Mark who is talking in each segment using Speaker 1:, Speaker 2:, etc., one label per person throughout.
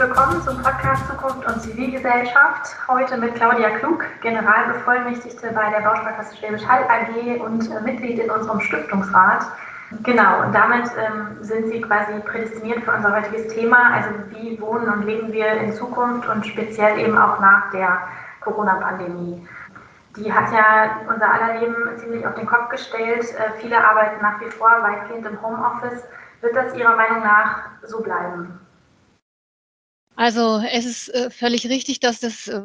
Speaker 1: willkommen zum Podcast Zukunft und Zivilgesellschaft. Heute mit Claudia Klug, Generalbevollmächtigte bei der Bausparkasse Schwäbisch Hall AG und äh, Mitglied in unserem Stiftungsrat. Genau, und damit ähm, sind Sie quasi prädestiniert für unser heutiges Thema. Also wie wohnen und leben wir in Zukunft und speziell eben auch nach der Corona-Pandemie. Die hat ja unser aller Leben ziemlich auf den Kopf gestellt. Äh, viele arbeiten nach wie vor weitgehend im Homeoffice. Wird das Ihrer Meinung nach so bleiben?
Speaker 2: Also es ist äh, völlig richtig, dass das äh,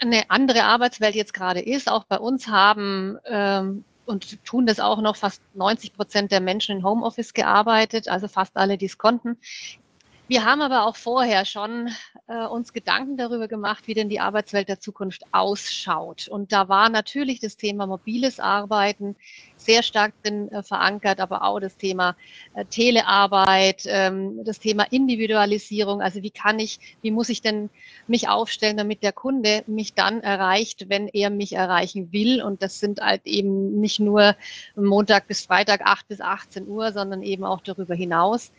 Speaker 2: eine andere Arbeitswelt jetzt gerade ist. Auch bei uns haben ähm, und tun das auch noch fast 90 Prozent der Menschen in Homeoffice gearbeitet, also fast alle, die es konnten. Wir haben aber auch vorher schon äh, uns Gedanken darüber gemacht, wie denn die Arbeitswelt der Zukunft ausschaut. Und da war natürlich das Thema mobiles Arbeiten sehr stark drin äh, verankert, aber auch das Thema äh, Telearbeit, ähm, das Thema Individualisierung. Also wie kann ich, wie muss ich denn mich aufstellen, damit der Kunde mich dann erreicht, wenn er mich erreichen will? Und das sind halt eben nicht nur Montag bis Freitag 8 bis 18 Uhr, sondern eben auch darüber hinaus.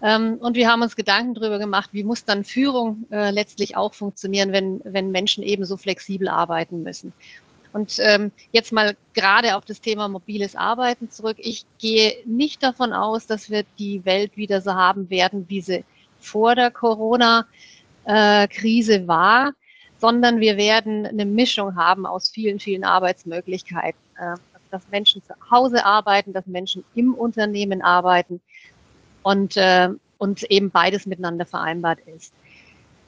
Speaker 2: Ähm, und wir haben uns Gedanken darüber gemacht, wie muss dann Führung äh, letztlich auch funktionieren, wenn, wenn Menschen eben so flexibel arbeiten müssen. Und ähm, jetzt mal gerade auf das Thema mobiles Arbeiten zurück. Ich gehe nicht davon aus, dass wir die Welt wieder so haben werden, wie sie vor der Corona-Krise war, sondern wir werden eine Mischung haben aus vielen, vielen Arbeitsmöglichkeiten. Äh, dass Menschen zu Hause arbeiten, dass Menschen im Unternehmen arbeiten, und, äh, und eben beides miteinander vereinbart ist.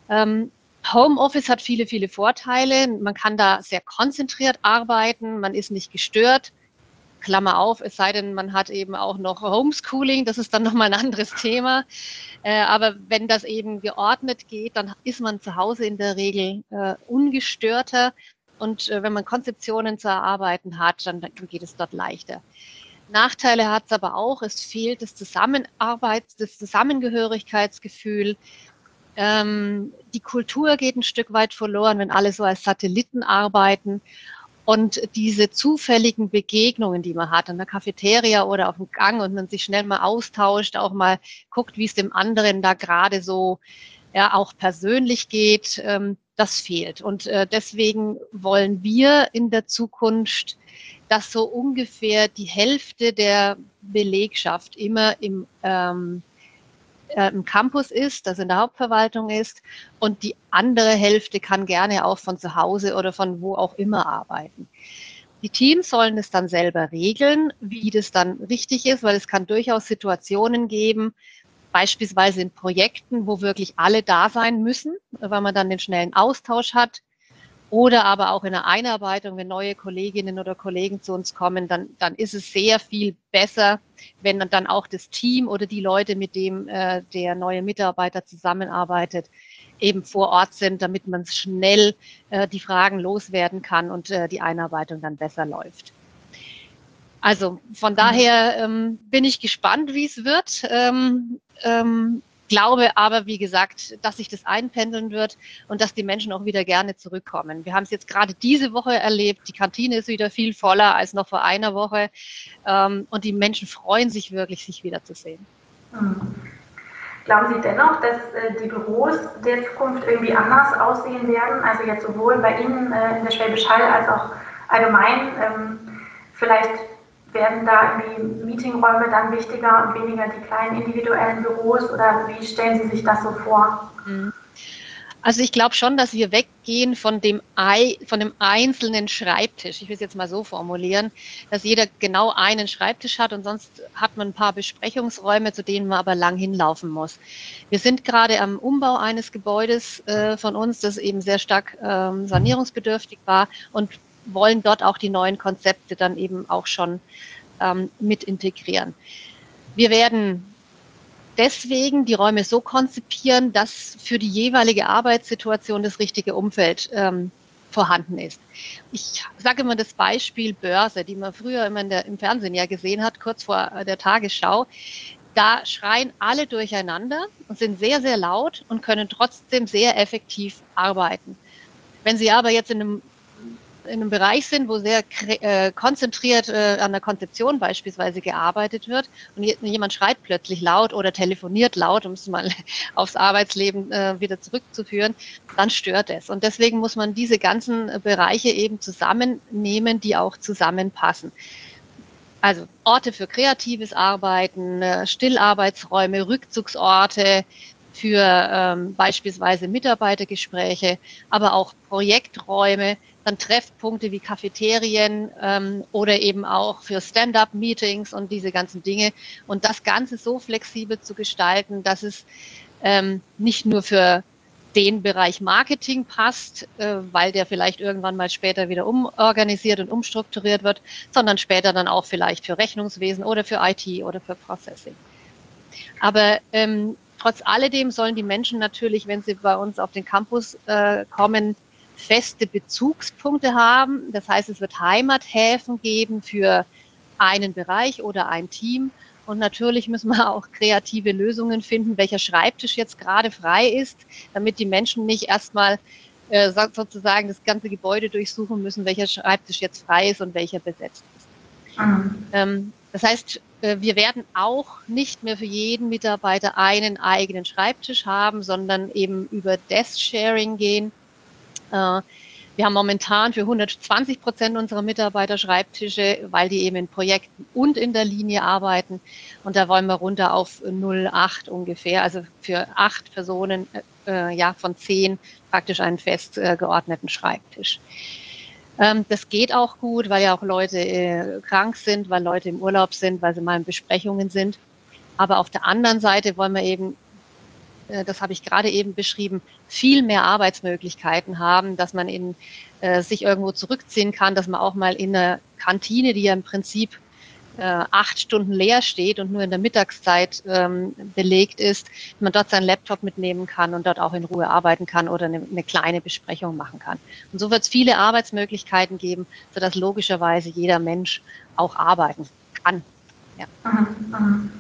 Speaker 2: Ähm, Homeoffice hat viele, viele Vorteile. Man kann da sehr konzentriert arbeiten, man ist nicht gestört. Klammer auf, es sei denn, man hat eben auch noch Homeschooling, das ist dann nochmal ein anderes Thema. Äh, aber wenn das eben geordnet geht, dann ist man zu Hause in der Regel äh, ungestörter. Und äh, wenn man Konzeptionen zu erarbeiten hat, dann, dann geht es dort leichter. Nachteile hat es aber auch. Es fehlt das Zusammenarbeits-, das Zusammengehörigkeitsgefühl. Ähm, die Kultur geht ein Stück weit verloren, wenn alle so als Satelliten arbeiten. Und diese zufälligen Begegnungen, die man hat in der Cafeteria oder auf dem Gang und man sich schnell mal austauscht, auch mal guckt, wie es dem anderen da gerade so ja, auch persönlich geht, ähm, das fehlt. Und äh, deswegen wollen wir in der Zukunft dass so ungefähr die Hälfte der Belegschaft immer im, ähm, äh, im Campus ist, das in der Hauptverwaltung ist, und die andere Hälfte kann gerne auch von zu Hause oder von wo auch immer arbeiten. Die Teams sollen es dann selber regeln, wie das dann richtig ist, weil es kann durchaus Situationen geben, beispielsweise in Projekten, wo wirklich alle da sein müssen, weil man dann den schnellen Austausch hat oder aber auch in der Einarbeitung, wenn neue Kolleginnen oder Kollegen zu uns kommen, dann, dann ist es sehr viel besser, wenn dann auch das Team oder die Leute, mit dem äh, der neue Mitarbeiter zusammenarbeitet, eben vor Ort sind, damit man schnell äh, die Fragen loswerden kann und äh, die Einarbeitung dann besser läuft. Also von daher ähm, bin ich gespannt, wie es wird. Ähm, ähm, glaube aber, wie gesagt, dass sich das einpendeln wird und dass die Menschen auch wieder gerne zurückkommen. Wir haben es jetzt gerade diese Woche erlebt. Die Kantine ist wieder viel voller als noch vor einer Woche. Ähm, und die Menschen freuen sich wirklich, sich wiederzusehen.
Speaker 1: Mhm. Glauben Sie dennoch, dass äh, die Büros der Zukunft irgendwie anders aussehen werden? Also jetzt sowohl bei Ihnen äh, in der Schwäbisch Hall als auch allgemein. Ähm, vielleicht werden da irgendwie Meetingräume dann wichtiger und weniger die kleinen individuellen Büros oder wie stellen Sie sich das so vor? Mhm.
Speaker 2: Also ich glaube schon, dass wir weggehen von dem, von dem einzelnen Schreibtisch. Ich will es jetzt mal so formulieren, dass jeder genau einen Schreibtisch hat und sonst hat man ein paar Besprechungsräume, zu denen man aber lang hinlaufen muss. Wir sind gerade am Umbau eines Gebäudes äh, von uns, das eben sehr stark ähm, sanierungsbedürftig war und wollen dort auch die neuen Konzepte dann eben auch schon ähm, mit integrieren. Wir werden deswegen die Räume so konzipieren, dass für die jeweilige Arbeitssituation das richtige Umfeld ähm, vorhanden ist. Ich sage immer das Beispiel Börse, die man früher immer der, im Fernsehen ja gesehen hat, kurz vor der Tagesschau. Da schreien alle durcheinander und sind sehr, sehr laut und können trotzdem sehr effektiv arbeiten. Wenn Sie aber jetzt in einem in einem Bereich sind, wo sehr äh, konzentriert äh, an der Konzeption beispielsweise gearbeitet wird und jemand schreit plötzlich laut oder telefoniert laut, um es mal aufs Arbeitsleben äh, wieder zurückzuführen, dann stört es. Und deswegen muss man diese ganzen Bereiche eben zusammennehmen, die auch zusammenpassen. Also Orte für kreatives Arbeiten, äh, Stillarbeitsräume, Rückzugsorte, für ähm, beispielsweise Mitarbeitergespräche, aber auch Projekträume, dann Treffpunkte wie Cafeterien ähm, oder eben auch für Stand-up-Meetings und diese ganzen Dinge. Und das Ganze so flexibel zu gestalten, dass es ähm, nicht nur für den Bereich Marketing passt, äh, weil der vielleicht irgendwann mal später wieder umorganisiert und umstrukturiert wird, sondern später dann auch vielleicht für Rechnungswesen oder für IT oder für Processing. Aber ähm, trotz alledem sollen die Menschen natürlich, wenn sie bei uns auf den Campus äh, kommen, feste Bezugspunkte haben. Das heißt, es wird Heimathäfen geben für einen Bereich oder ein Team. Und natürlich müssen wir auch kreative Lösungen finden, welcher Schreibtisch jetzt gerade frei ist, damit die Menschen nicht erstmal äh, sozusagen das ganze Gebäude durchsuchen müssen, welcher Schreibtisch jetzt frei ist und welcher besetzt ist. Mhm. Ähm, das heißt, wir werden auch nicht mehr für jeden Mitarbeiter einen eigenen Schreibtisch haben, sondern eben über Desk-Sharing gehen. Äh, wir haben momentan für 120 Prozent unserer Mitarbeiter Schreibtische, weil die eben in Projekten und in der Linie arbeiten. Und da wollen wir runter auf 0,8 ungefähr, also für acht Personen äh, ja, von zehn praktisch einen fest äh, geordneten Schreibtisch. Ähm, das geht auch gut, weil ja auch Leute äh, krank sind, weil Leute im Urlaub sind, weil sie mal in Besprechungen sind. Aber auf der anderen Seite wollen wir eben, äh, das habe ich gerade eben beschrieben, viel mehr Arbeitsmöglichkeiten haben, dass man in, äh, sich irgendwo zurückziehen kann, dass man auch mal in einer Kantine, die ja im Prinzip äh, acht Stunden leer steht und nur in der Mittagszeit ähm, belegt ist, man dort seinen Laptop mitnehmen kann und dort auch in Ruhe arbeiten kann oder eine, eine kleine Besprechung machen kann. Und so wird es viele Arbeitsmöglichkeiten geben, sodass logischerweise jeder Mensch auch arbeiten kann.
Speaker 1: Ja. Mhm, mhm.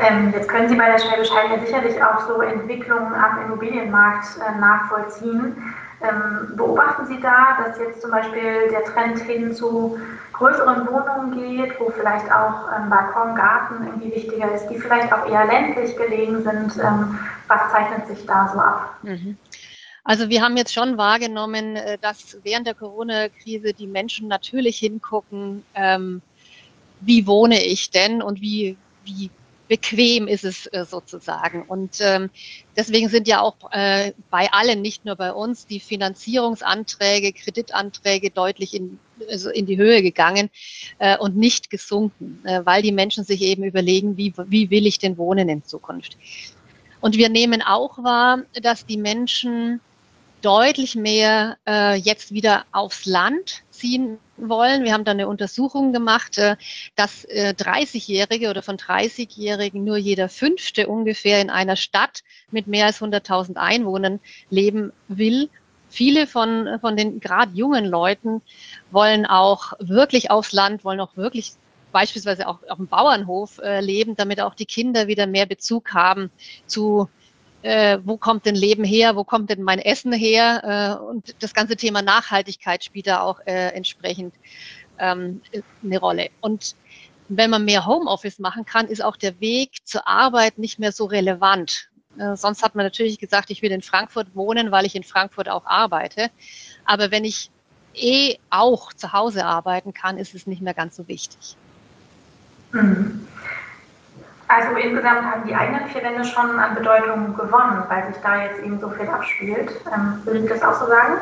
Speaker 1: Ähm, jetzt können Sie bei der Schwäbisch ja sicherlich auch so Entwicklungen am Immobilienmarkt äh, nachvollziehen. Ähm, beobachten Sie da, dass jetzt zum Beispiel der Trend hin zu größeren Wohnungen geht, wo vielleicht auch ähm, Balkon, Garten irgendwie wichtiger ist, die vielleicht auch eher ländlich gelegen sind? Ähm, was zeichnet sich da so ab? Mhm.
Speaker 2: Also wir haben jetzt schon wahrgenommen, äh, dass während der Corona-Krise die Menschen natürlich hingucken, ähm, wie wohne ich denn und wie, wie bequem ist es äh, sozusagen. Und ähm, deswegen sind ja auch äh, bei allen, nicht nur bei uns, die Finanzierungsanträge, Kreditanträge deutlich in, also in die Höhe gegangen äh, und nicht gesunken, äh, weil die Menschen sich eben überlegen, wie, wie will ich denn wohnen in Zukunft. Und wir nehmen auch wahr, dass die Menschen deutlich mehr äh, jetzt wieder aufs Land ziehen wollen. Wir haben da eine Untersuchung gemacht, äh, dass äh, 30-Jährige oder von 30-Jährigen nur jeder Fünfte ungefähr in einer Stadt mit mehr als 100.000 Einwohnern leben will. Viele von, von den gerade jungen Leuten wollen auch wirklich aufs Land, wollen auch wirklich beispielsweise auch auf dem Bauernhof äh, leben, damit auch die Kinder wieder mehr Bezug haben zu wo kommt denn Leben her, wo kommt denn mein Essen her? Äh, und das ganze Thema Nachhaltigkeit spielt da auch äh, entsprechend ähm, eine Rolle. Und wenn man mehr Homeoffice machen kann, ist auch der Weg zur Arbeit nicht mehr so relevant. Äh, sonst hat man natürlich gesagt, ich will in Frankfurt wohnen, weil ich in Frankfurt auch arbeite. Aber wenn ich eh auch zu Hause arbeiten kann, ist es nicht mehr ganz so wichtig.
Speaker 1: Mhm. Also insgesamt haben die eigenen vier Wände schon an Bedeutung gewonnen, weil sich da jetzt eben so viel abspielt. Ähm, würde ich das auch so sagen?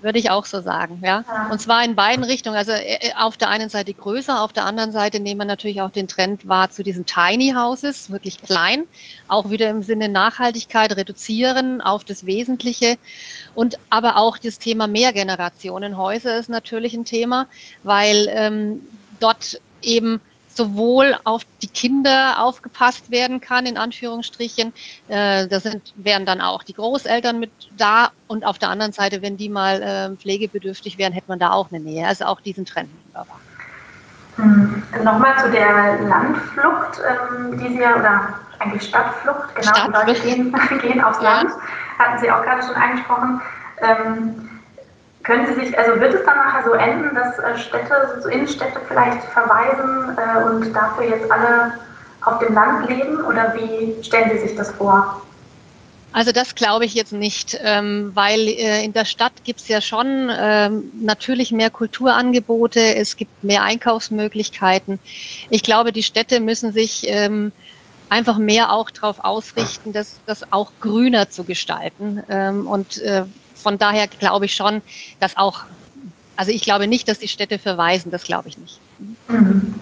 Speaker 2: Würde ich auch so sagen, ja. ja. Und zwar in beiden Richtungen. Also äh, äh, auf der einen Seite größer, auf der anderen Seite nehmen wir natürlich auch den Trend wahr zu diesen Tiny Houses, wirklich klein. Auch wieder im Sinne Nachhaltigkeit reduzieren auf das Wesentliche. Und aber auch das Thema Mehrgenerationenhäuser ist natürlich ein Thema, weil ähm, dort eben sowohl auf die Kinder aufgepasst werden kann, in Anführungsstrichen. Äh, da sind, wären dann auch die Großeltern mit da und auf der anderen Seite, wenn die mal äh, pflegebedürftig wären, hätte man da auch eine Nähe. Also auch diesen Trend
Speaker 1: wunderbar. Hm. Nochmal zu der Landflucht, ähm, die Sie ja, oder eigentlich Stadtflucht, genau, Stadtflucht. die Leute gehen, gehen aufs ja. Land, hatten Sie auch gerade schon angesprochen. Ähm, Können Sie sich, also wird es dann nachher so enden, dass äh, Städte, so Innenstädte vielleicht verweisen äh, und dafür jetzt alle auf dem Land leben oder wie stellen Sie sich das vor?
Speaker 2: Also das glaube ich jetzt nicht, ähm, weil äh, in der Stadt gibt es ja schon ähm, natürlich mehr Kulturangebote, es gibt mehr Einkaufsmöglichkeiten. Ich glaube, die Städte müssen sich ähm, einfach mehr auch darauf ausrichten, das, das auch grüner zu gestalten. Und von daher glaube ich schon, dass auch, also ich glaube nicht, dass die Städte verweisen, das glaube ich nicht.
Speaker 1: Mhm.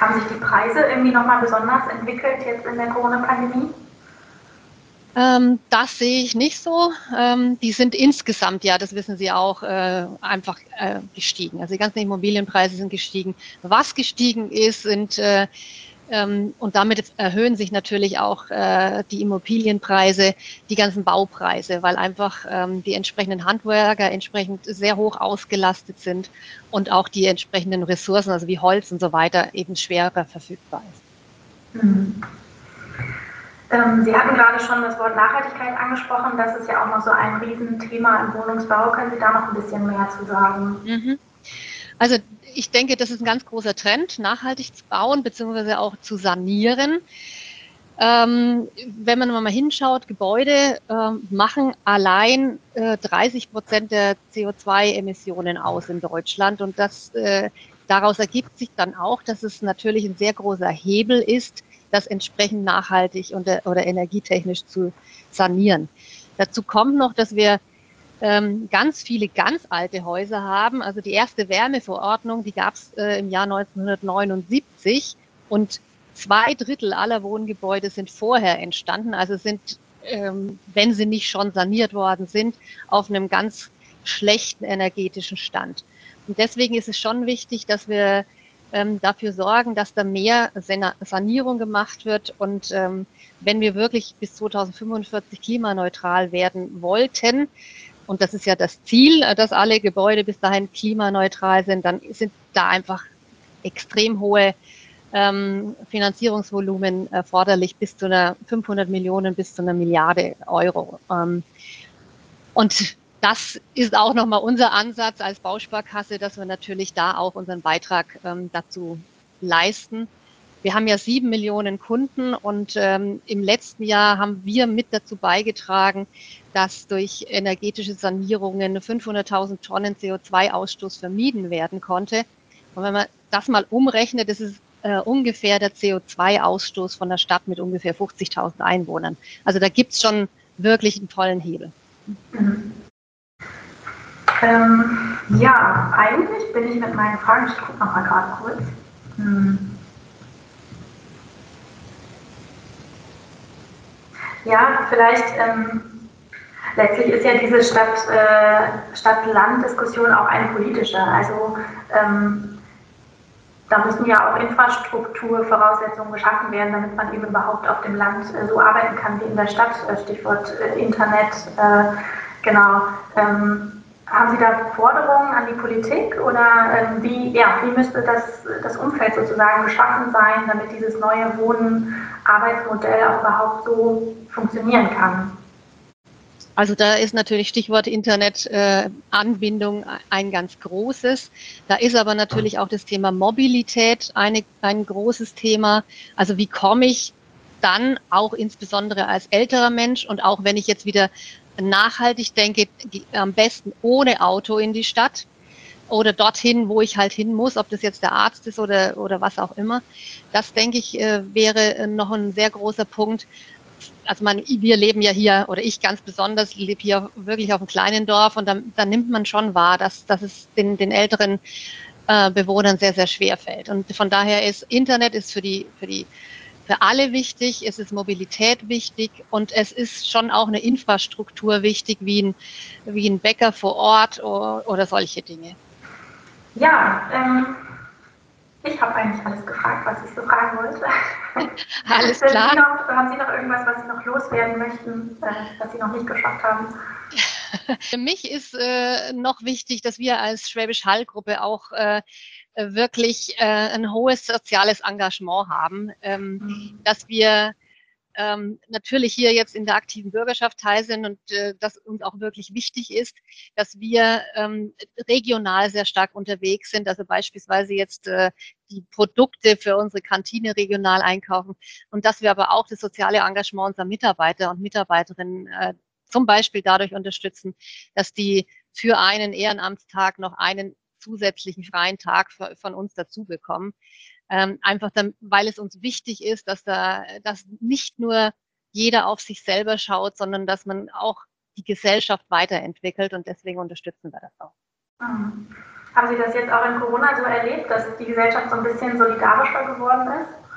Speaker 1: Haben sich die Preise irgendwie nochmal besonders entwickelt jetzt in der Corona-Pandemie?
Speaker 2: Ähm, das sehe ich nicht so. Ähm, die sind insgesamt, ja, das wissen Sie auch, äh, einfach äh, gestiegen. Also die ganzen Immobilienpreise sind gestiegen. Was gestiegen ist, sind äh, und damit erhöhen sich natürlich auch äh, die Immobilienpreise, die ganzen Baupreise, weil einfach ähm, die entsprechenden Handwerker entsprechend sehr hoch ausgelastet sind und auch die entsprechenden Ressourcen, also wie Holz und so weiter, eben schwerer verfügbar ist.
Speaker 1: Mhm. Ähm, Sie hatten gerade schon das Wort Nachhaltigkeit angesprochen. Das ist ja auch noch so ein Riesenthema im Wohnungsbau. Können Sie da noch ein bisschen mehr zu sagen? Mhm.
Speaker 2: Also ich denke, das ist ein ganz großer Trend, nachhaltig zu bauen bzw. auch zu sanieren. Ähm, wenn man mal hinschaut, Gebäude äh, machen allein äh, 30 Prozent der CO2-Emissionen aus in Deutschland. Und das, äh, daraus ergibt sich dann auch, dass es natürlich ein sehr großer Hebel ist, das entsprechend nachhaltig und, äh, oder energietechnisch zu sanieren. Dazu kommt noch, dass wir ähm, ganz viele ganz alte Häuser haben. Also die erste Wärmeverordnung, die gab es äh, im Jahr 1979 und zwei Drittel aller Wohngebäude sind vorher entstanden. Also sind, ähm, wenn sie nicht schon saniert worden sind, auf einem ganz schlechten energetischen Stand. Und deswegen ist es schon wichtig, dass wir ähm, dafür sorgen, dass da mehr Sanierung gemacht wird. Und ähm, wenn wir wirklich bis 2045 klimaneutral werden wollten, und das ist ja das Ziel, äh, dass alle Gebäude bis dahin klimaneutral sind, dann sind da einfach extrem hohe ähm, Finanzierungsvolumen erforderlich bis zu einer 500 Millionen bis zu einer Milliarde Euro. Ähm, und das ist auch nochmal unser Ansatz als Bausparkasse, dass wir natürlich da auch unseren Beitrag ähm, dazu leisten. Wir haben ja sieben Millionen Kunden und ähm, im letzten Jahr haben wir mit dazu beigetragen, dass durch energetische Sanierungen 500.000 Tonnen CO2-Ausstoß vermieden werden konnte. Und wenn man das mal umrechnet, das ist äh, ungefähr der CO2-Ausstoß von der Stadt mit ungefähr 50.000 Einwohnern. Also da gibt's schon wirklich einen tollen Hebel. Mhm.
Speaker 1: Ähm, ja, eigentlich bin ich mit meinen Fragen, ich gucke noch mal gerade kurz. Hm. Ja, vielleicht ähm, letztlich ist ja diese Stadt, äh, Stadt-Land-Diskussion auch eine politische. Also ähm, da müssen ja auch Infrastrukturvoraussetzungen geschaffen werden, damit man eben überhaupt auf dem Land äh, so arbeiten kann wie in der Stadt. Stichwort äh, Internet, äh, genau. Ähm, haben Sie da Forderungen an die Politik oder ähm, wie, ja, wie müsste das, das Umfeld sozusagen geschaffen sein, damit dieses neue Wohnen-Arbeitsmodell auch überhaupt so funktionieren kann?
Speaker 2: Also da ist natürlich Stichwort Internetanbindung äh, ein ganz großes. Da ist aber natürlich auch das Thema Mobilität eine, ein großes Thema. Also wie komme ich dann auch insbesondere als älterer Mensch und auch wenn ich jetzt wieder nachhaltig denke, am besten ohne Auto in die Stadt oder dorthin, wo ich halt hin muss, ob das jetzt der Arzt ist oder, oder was auch immer. Das, denke ich, äh, wäre noch ein sehr großer Punkt. Also man, wir leben ja hier, oder ich ganz besonders, lebe hier wirklich auf einem kleinen Dorf und da, da nimmt man schon wahr, dass, dass es den, den älteren äh, Bewohnern sehr, sehr schwer fällt. Und von daher ist Internet ist für die, für die für alle wichtig, es ist Mobilität wichtig und es ist schon auch eine Infrastruktur wichtig, wie ein, wie ein Bäcker vor Ort oder, oder solche Dinge.
Speaker 1: Ja, ähm, ich habe eigentlich alles gefragt, was ich so fragen wollte.
Speaker 2: Alles klar.
Speaker 1: Sie noch, haben Sie noch irgendwas, was Sie noch loswerden möchten, äh, was Sie noch nicht geschafft haben?
Speaker 2: Für mich ist äh, noch wichtig, dass wir als Schwäbisch Hall Gruppe auch äh, wirklich äh, ein hohes soziales Engagement haben, ähm, mhm. dass wir ähm, natürlich hier jetzt in der aktiven Bürgerschaft teil sind und äh, das uns auch wirklich wichtig ist, dass wir ähm, regional sehr stark unterwegs sind. Also beispielsweise jetzt äh, die Produkte für unsere Kantine regional einkaufen und dass wir aber auch das soziale Engagement unserer Mitarbeiter und Mitarbeiterinnen äh, zum Beispiel dadurch unterstützen, dass die für einen Ehrenamtstag noch einen zusätzlichen freien Tag von uns dazu bekommen. Ähm, einfach dann, weil es uns wichtig ist, dass da, dass nicht nur jeder auf sich selber schaut, sondern dass man auch die Gesellschaft weiterentwickelt und deswegen unterstützen wir das auch.
Speaker 1: Mhm. Haben Sie das jetzt auch in Corona so erlebt, dass die Gesellschaft so ein bisschen solidarischer geworden ist?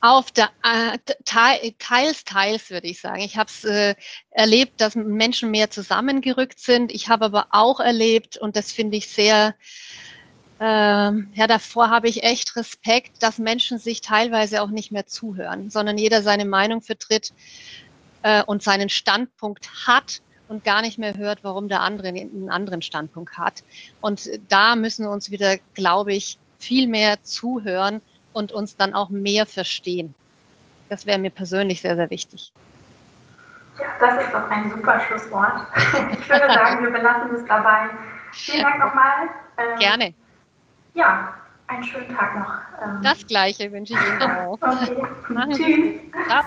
Speaker 2: Auf der äh, teils, teils würde ich sagen. Ich habe es äh, erlebt, dass Menschen mehr zusammengerückt sind. Ich habe aber auch erlebt, und das finde ich sehr, äh, ja, davor habe ich echt Respekt, dass Menschen sich teilweise auch nicht mehr zuhören, sondern jeder seine Meinung vertritt äh, und seinen Standpunkt hat und gar nicht mehr hört, warum der andere einen anderen Standpunkt hat. Und da müssen wir uns wieder, glaube ich, viel mehr zuhören und uns dann auch mehr verstehen. Das wäre mir persönlich sehr, sehr wichtig.
Speaker 1: Ja, das ist doch ein super Schlusswort. Ich würde sagen, wir belassen es dabei. Vielen Dank nochmal.
Speaker 2: Ähm, Gerne.
Speaker 1: Ja, einen schönen Tag noch.
Speaker 2: Ähm. Das Gleiche wünsche ich Ihnen auch.
Speaker 1: okay. Tschüss.